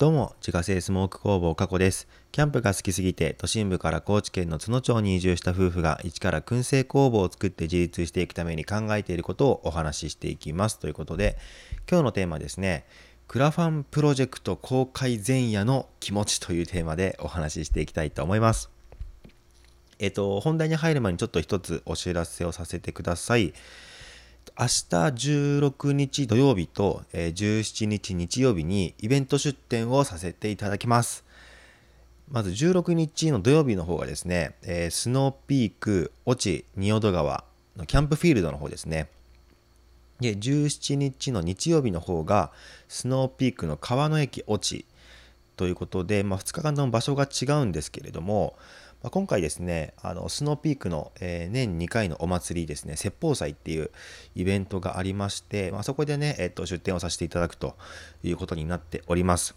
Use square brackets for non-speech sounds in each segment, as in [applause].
どうも、自家製スモーク工房加古です。キャンプが好きすぎて、都心部から高知県の津野町に移住した夫婦が、一から燻製工房を作って自立していくために考えていることをお話ししていきます。ということで、今日のテーマですね、クラファンプロジェクト公開前夜の気持ちというテーマでお話ししていきたいと思います。えっと、本題に入る前にちょっと一つお知らせをさせてください。明日16日土曜日と17日日曜日にイベント出店をさせていただきます。まず16日の土曜日の方がですね、えスノーピーク、越智、仁淀川のキャンプフィールドの方ですね。で、17日の日曜日の方が、スノーピークの川の駅越智ということで、まあ、2日間とも場所が違うんですけれども、まあ、今回ですね、あのスノーピークの、え、年2回のお祭りですね、説法祭っていうイベントがありまして、まあ、そこでね、えっと、出店をさせていただくということになっております。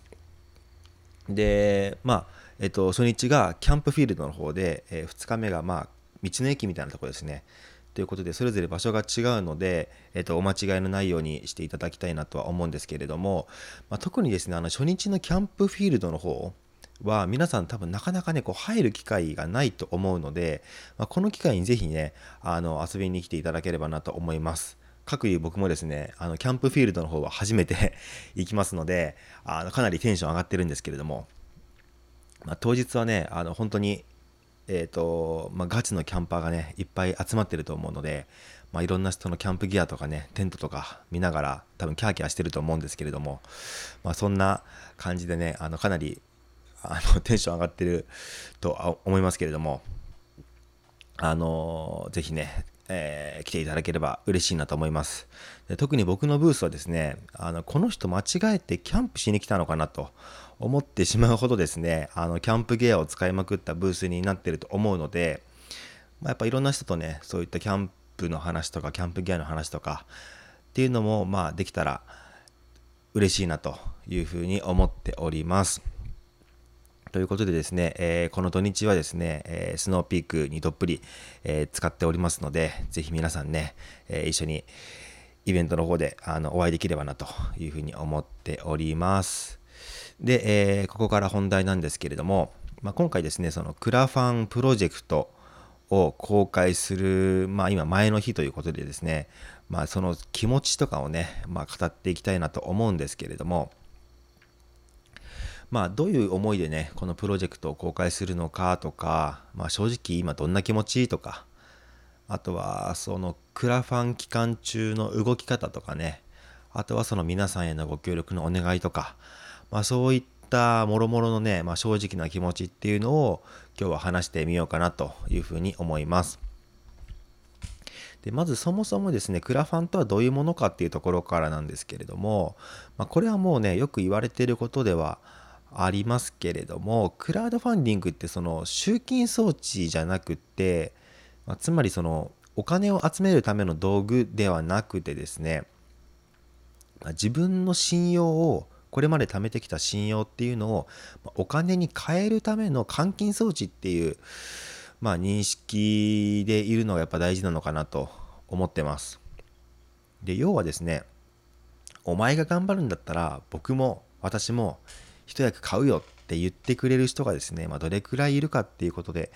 で、まあ、えっと、初日がキャンプフィールドの方で、え、2日目が、まあ、道の駅みたいなところですね。ということで、それぞれ場所が違うので、えっと、お間違いのないようにしていただきたいなとは思うんですけれども、まあ、特にですね、あの初日のキャンプフィールドの方、は皆さん多分なかなかねこう入る機会がないと思うので、まあ、この機会にぜひねあの遊びに来ていただければなと思います。各いう僕もですねあのキャンプフィールドの方は初めて [laughs] 行きますのであのかなりテンション上がってるんですけれども、まあ、当日はねあの本当にえーとまあ、ガチのキャンパーがねいっぱい集まってると思うので、まあ、いろんな人のキャンプギアとかねテントとか見ながら多分キャーキャーしてると思うんですけれども、まあ、そんな感じでねあのかなりあの [laughs] テンション上がってると思いますけれども、あのぜひね、えー、来ていただければ嬉しいなと思いますで特に僕のブースはですねあのこの人間違えてキャンプしに来たのかなと思ってしまうほどですねあのキャンプギアを使いまくったブースになってると思うので、まあ、やっぱいろんな人とねそういったキャンプの話とかキャンプギアの話とかっていうのもまあできたら嬉しいなというふうに思っております。ということでですね、えー、この土日はですね、えー、スノーピークにどっぷり、えー、使っておりますので、ぜひ皆さんね、え一緒にイベントの方であのお会いできればなというふうに思っております。で、えここから本題なんですけれども、まあ、今回ですね、そのクラファンプロジェクトを公開する、まあ、今前の日ということでですね、まあ、その気持ちとかをね、まあ、語っていきたいなと思うんですけれども、まあ、どういう思いでね、このプロジェクトを公開するのかとか、まあ、正直今どんな気持ちとか、あとはそのクラファン期間中の動き方とかね、あとはその皆さんへのご協力のお願いとか、まあ、そういったもろもろのね、まあ、正直な気持ちっていうのを今日は話してみようかなというふうに思います。でまずそもそもですねクラファンとはどういうものかっていうところからなんですけれども、まあ、これはもうねよく言われていることではありますけれどもクラウドファンディングってその集金装置じゃなくて、まあ、つまりそのお金を集めるための道具ではなくてですね、ま、自分の信用をこれまで貯めてきた信用っていうのをお金に変えるための換金装置っていう、まあ、認識でいるのがやっぱ大事なのかなと思ってます。で要はですねお前が頑張るんだったら僕も私も一役買うよって言ってくれる人がですね、まあ、どれくらいいるかっていうことで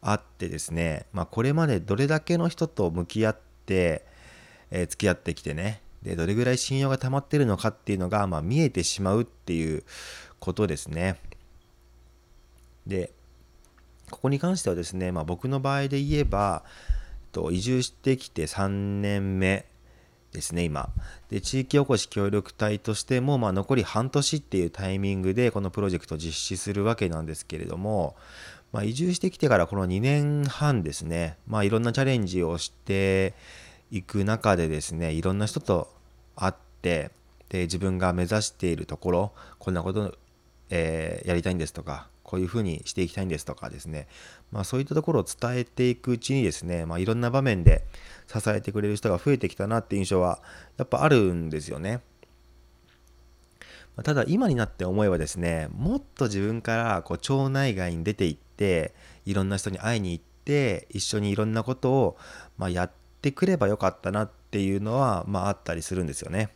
あってですね、まあ、これまでどれだけの人と向き合って、えー、付き合ってきてねでどれぐらい信用が溜まってるのかっていうのが、まあ、見えてしまうっていうことですね。でここに関してはですね、まあ、僕の場合で言えばと移住してきて3年目ですね、今。で、地域おこし協力隊としても、まあ、残り半年っていうタイミングで、このプロジェクトを実施するわけなんですけれども、まあ、移住してきてからこの2年半ですね、まあ、いろんなチャレンジをしていく中でですね、いろんな人と会って、で、自分が目指しているところ、こんなこと、えー、やりたいんですとか、こういうふうにしていきたいんですとかですね、まあ、そういったところを伝えていくうちにですね、まあ、いろんな場面で支えてくれる人が増えてきたなって印象はやっぱあるんですよね。ただ今になって思えばですねもっと自分からこう町内外に出ていっていろんな人に会いに行って一緒にいろんなことを、まあ、やってくればよかったなっていうのは、まあ、あったりするんですよね。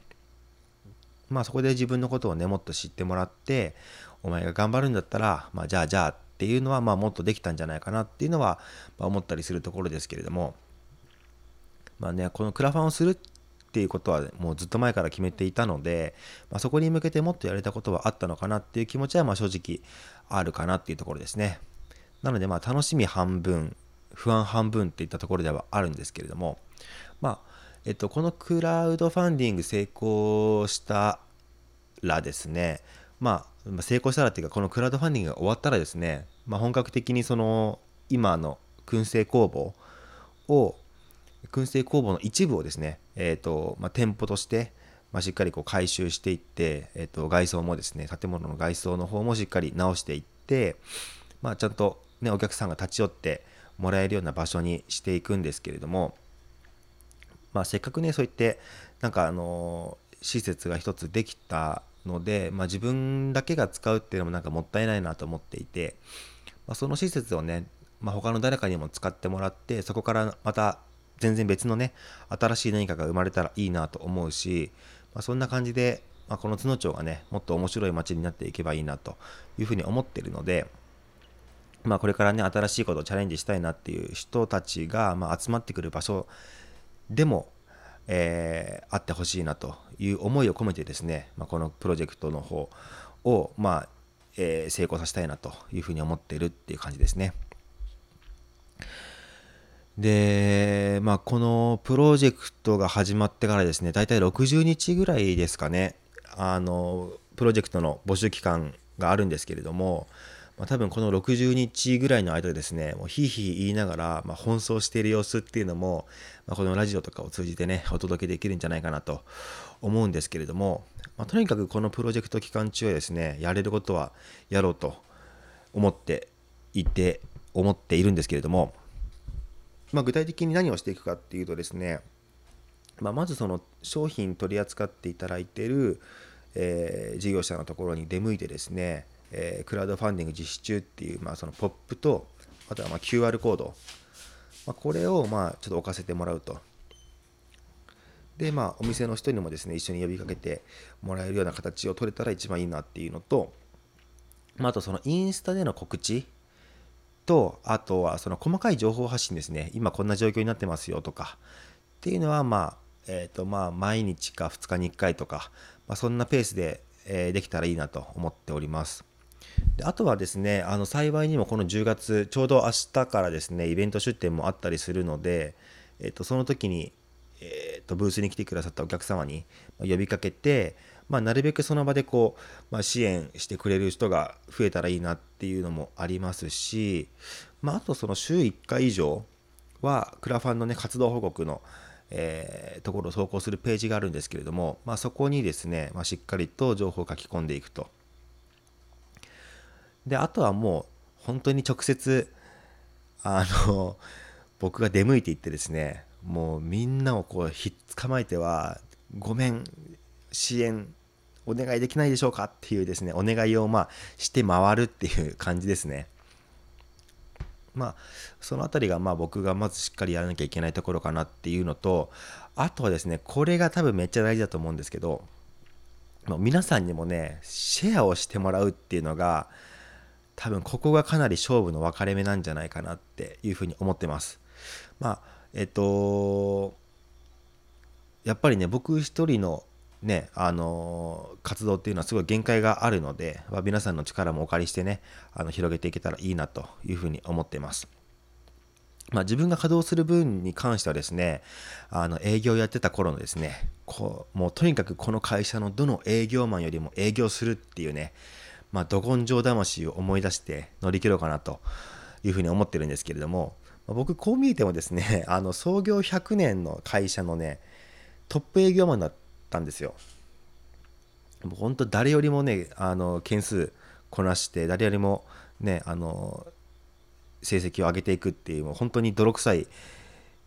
まあそこで自分のことをねもっと知ってもらってお前が頑張るんだったら、まあ、じゃあじゃあっていうのはまあもっとできたんじゃないかなっていうのは、ま思ったりするところですけれどもまあねこのクラファンをするっていうことはもうずっと前から決めていたので、まあ、そこに向けてもっとやれたことはあったのかなっていう気持ちはま正直あるかなっていうところですね。なのでまあ楽しみ半分不安半分っていったところではあるんですけれどもまあえっとこのクラウドファンディング成功したらですねまあ成功したらっていうかこのクラウドファンディングが終わったらですね、まあ、本格的にその今の燻製工房を燻製工房の一部をですね、えーとまあ、店舗として、まあ、しっかりこう回収していって、えー、と外装もですね建物の外装の方もしっかり直していって、まあ、ちゃんと、ね、お客さんが立ち寄ってもらえるような場所にしていくんですけれども、まあ、せっかくねそう言ってなんかあの施設が一つできたので、まあ、自分だけが使うっていうのもなんかもったいないなと思っていて、まあ、その施設をね、まあ、他の誰かにも使ってもらってそこからまた全然別のね新しい何かが生まれたらいいなと思うし、まあ、そんな感じで、まあ、この津野町がねもっと面白い街になっていけばいいなというふうに思ってるので、まあ、これからね新しいことをチャレンジしたいなっていう人たちが、ま集まってくる場所でも、えー、あってほしいなという思いを込めてですね、まあ、このプロジェクトの方を、まあえー、成功させたいなというふうに思っているっていう感じですね。で、まあ、このプロジェクトが始まってからですね、大体60日ぐらいですかね、あの、プロジェクトの募集期間があるんですけれども、まあ、多分この60日ぐらいの間でですね、もうひいひい言いながら、まあ、奔走している様子っていうのも、まあ、このラジオとかを通じてね、お届けできるんじゃないかなと思うんですけれども、ま、とにかくこのプロジェクト期間中はですね、やれることはやろうと思っていて、思っているんですけれども、ま、具体的に何をしていくかっていうとですね、ま、まずその商品取り扱っていただいている、えー、事業者のところに出向いてですね、えー、クラウドファンディング実施中っていう、まあ、そのポップとあとはまあ QR コード、まあ、これをまあちょっと置かせてもらうと。でまあお店の人にもですね一緒に呼びかけてもらえるような形を取れたら一番いいなっていうのと、まあ、あとそのインスタでの告知とあとはその細かい情報発信ですね。今こんな状況になってますよとか。っていうのはまあえっ、ー、とまあ毎日か2日に1回とか、まあ、そんなペースで、えー、できたらいいなと思っております。であとはですねあの幸いにもこの10月ちょうど明日からですねイベント出店もあったりするので、えー、とその時に、えー、とブースに来てくださったお客様に呼びかけてまあ、なるべくその場でこう、まあ、支援してくれる人が増えたらいいなっていうのもありますし、まあ、あとその週1回以上はクラファンのね活動報告の、えー、ところを投稿するページがあるんですけれども、まあ、そこにですね、まあ、しっかりと情報を書き込んでいくと。であとはもう本当に直接あの [laughs] 僕が出向いていってですねもうみんなをこうひっ捕まえてはごめん支援お願いできないでしょうかっていうですね、お願いをまあして回るっていう感じですね。まあ、その辺りがまあ僕がまずしっかりやらなきゃいけないところかなっていうのと、あとはですね、これが多分めっちゃ大事だと思うんですけど、皆さんにもね、シェアをしてもらうっていうのが、多分ここがかなり勝負の分かれ目なんじゃないかなっていうふうに思ってます。まあ、えっと、やっぱりね、僕一人のね、あの活動っていうのはすごい限界があるので、まあ、皆さんの力もお借りしてね、あの広げていけたらいいなというふうに思っています。まあ、自分が稼働する分に関してはですね、あの営業やってた頃のですね、こうもうとにかくこの会社のどの営業マンよりも営業するっていうね、まあ、ど根性魂を思い出して乗り切ろうかなというふうに思ってるんですけれども、まあ、僕こう見えてもですね、[laughs] あの創業100年の会社のね、トップ営業マンだったんですよ。もう本当誰よりもねあの件数こなして誰よりもねあの成績を上げていくっていうもう本当に泥臭い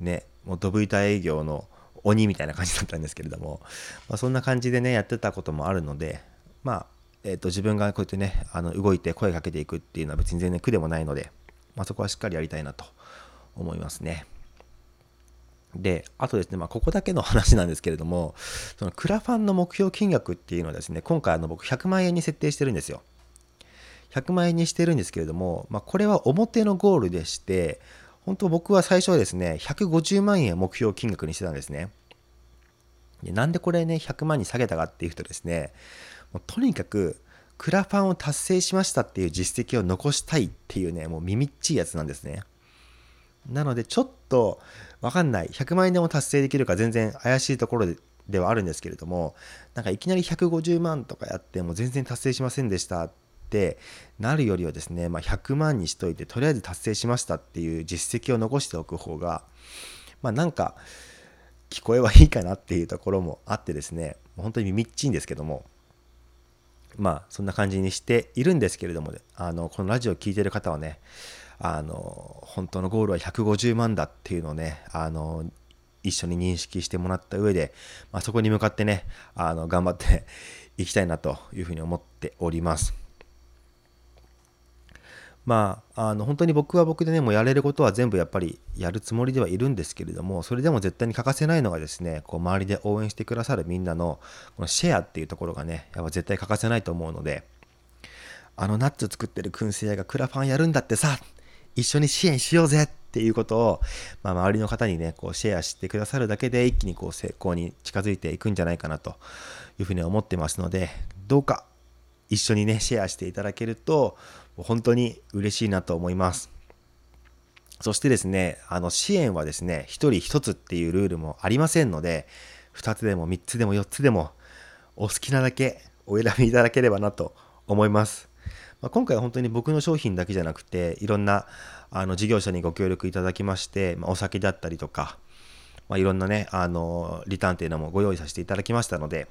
ねもうドブ板営業の鬼みたいな感じだったんですけれども、まあ、そんな感じでねやってたこともあるのでまあ、えー、と自分がこうやってねあの動いて声かけていくっていうのは別に全然苦でもないので、まあ、そこはしっかりやりたいなと思いますね。で、あとですね、まあ、ここだけの話なんですけれども、そのクラファンの目標金額っていうのはですね、今回あの僕100万円に設定してるんですよ。100万円にしてるんですけれども、まあ、これは表のゴールでして、本当僕は最初はですね、150万円目標金額にしてたんですね。でなんでこれね、100万に下げたかっていうとですね、もうとにかく、クラファンを達成しましたっていう実績を残したいっていうね、もう耳っちいやつなんですね。なので、ちょっとわかんない。100万円でも達成できるか全然怪しいところでではあるんですけれども、なんかいきなり150万とかやっても全然達成しませんでしたってなるよりはですね、まあ、100万にしといて、とりあえず達成しましたっていう実績を残しておく方が、まあなんか、聞こえはいいかなっていうところもあってですね、本当に耳っちいんですけども、まあそんな感じにしているんですけれども、あのこのラジオを聴いてる方はね、あの本当のゴールは150万だっていうのをね、あの一緒に認識してもらった上で、まあ、そこに向かってね、あの頑張って [laughs] いきたいなというふうに思っております。まあ、あの本当に僕は僕でね、もうやれることは全部やっぱりやるつもりではいるんですけれども、それでも絶対に欠かせないのがですね、こう周りで応援してくださるみんなのこのシェアっていうところがね、やっぱ絶対欠かせないと思うので、あのナッツ作ってる燻製屋がクラファンやるんだってさ、一緒に支援しようぜっていうことを、まあ、周りの方にね、こうシェアしてくださるだけで一気にこう成功に近づいていくんじゃないかなというふうに思ってますので、どうか一緒にね、シェアしていただけると、本当に嬉しいなと思います。そしてですね、あの支援はですね、1人1つっていうルールもありませんので、2つでも3つでも4つでも、お好きなだけお選びいただければなと思います。まあ、今回は本当に僕の商品だけじゃなくて、いろんなあの事業者にご協力いただきまして、まあ、お酒だったりとか、まあ、いろんなね、あのリターンというのもご用意させていただきましたので、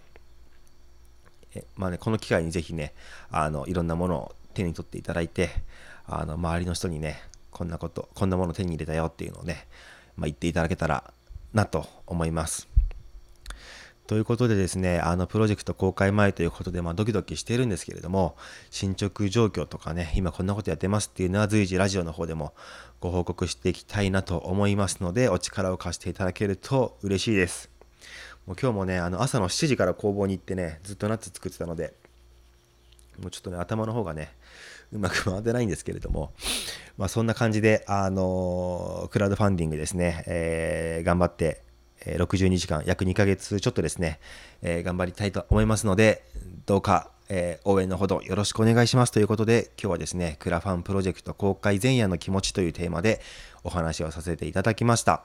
えまあね、この機会にぜひね、あのいろんなものを手に取っていただいて、あの周りの人にね、こんなこと、こんなもの手に入れたよっていうのをね、まあ、言っていただけたらなと思います。ということでですね、あのプロジェクト公開前ということで、まあ、ドキドキしているんですけれども、進捗状況とかね、今こんなことやってますっていうのは随時ラジオの方でもご報告していきたいなと思いますので、お力を貸していただけると嬉しいです。もう今日もね、あの朝の7時から工房に行ってね、ずっとナッツ作ってたので、もうちょっとね、頭の方がね、うまく回ってないんですけれども、まあ、そんな感じで、あの、クラウドファンディングですね、えー、頑張って、え62時間、約2ヶ月ちょっとですね、えー、頑張りたいと思いますので、どうか、えー、応援のほどよろしくお願いしますということで、今日はですね、クラファンプロジェクト公開前夜の気持ちというテーマでお話をさせていただきました。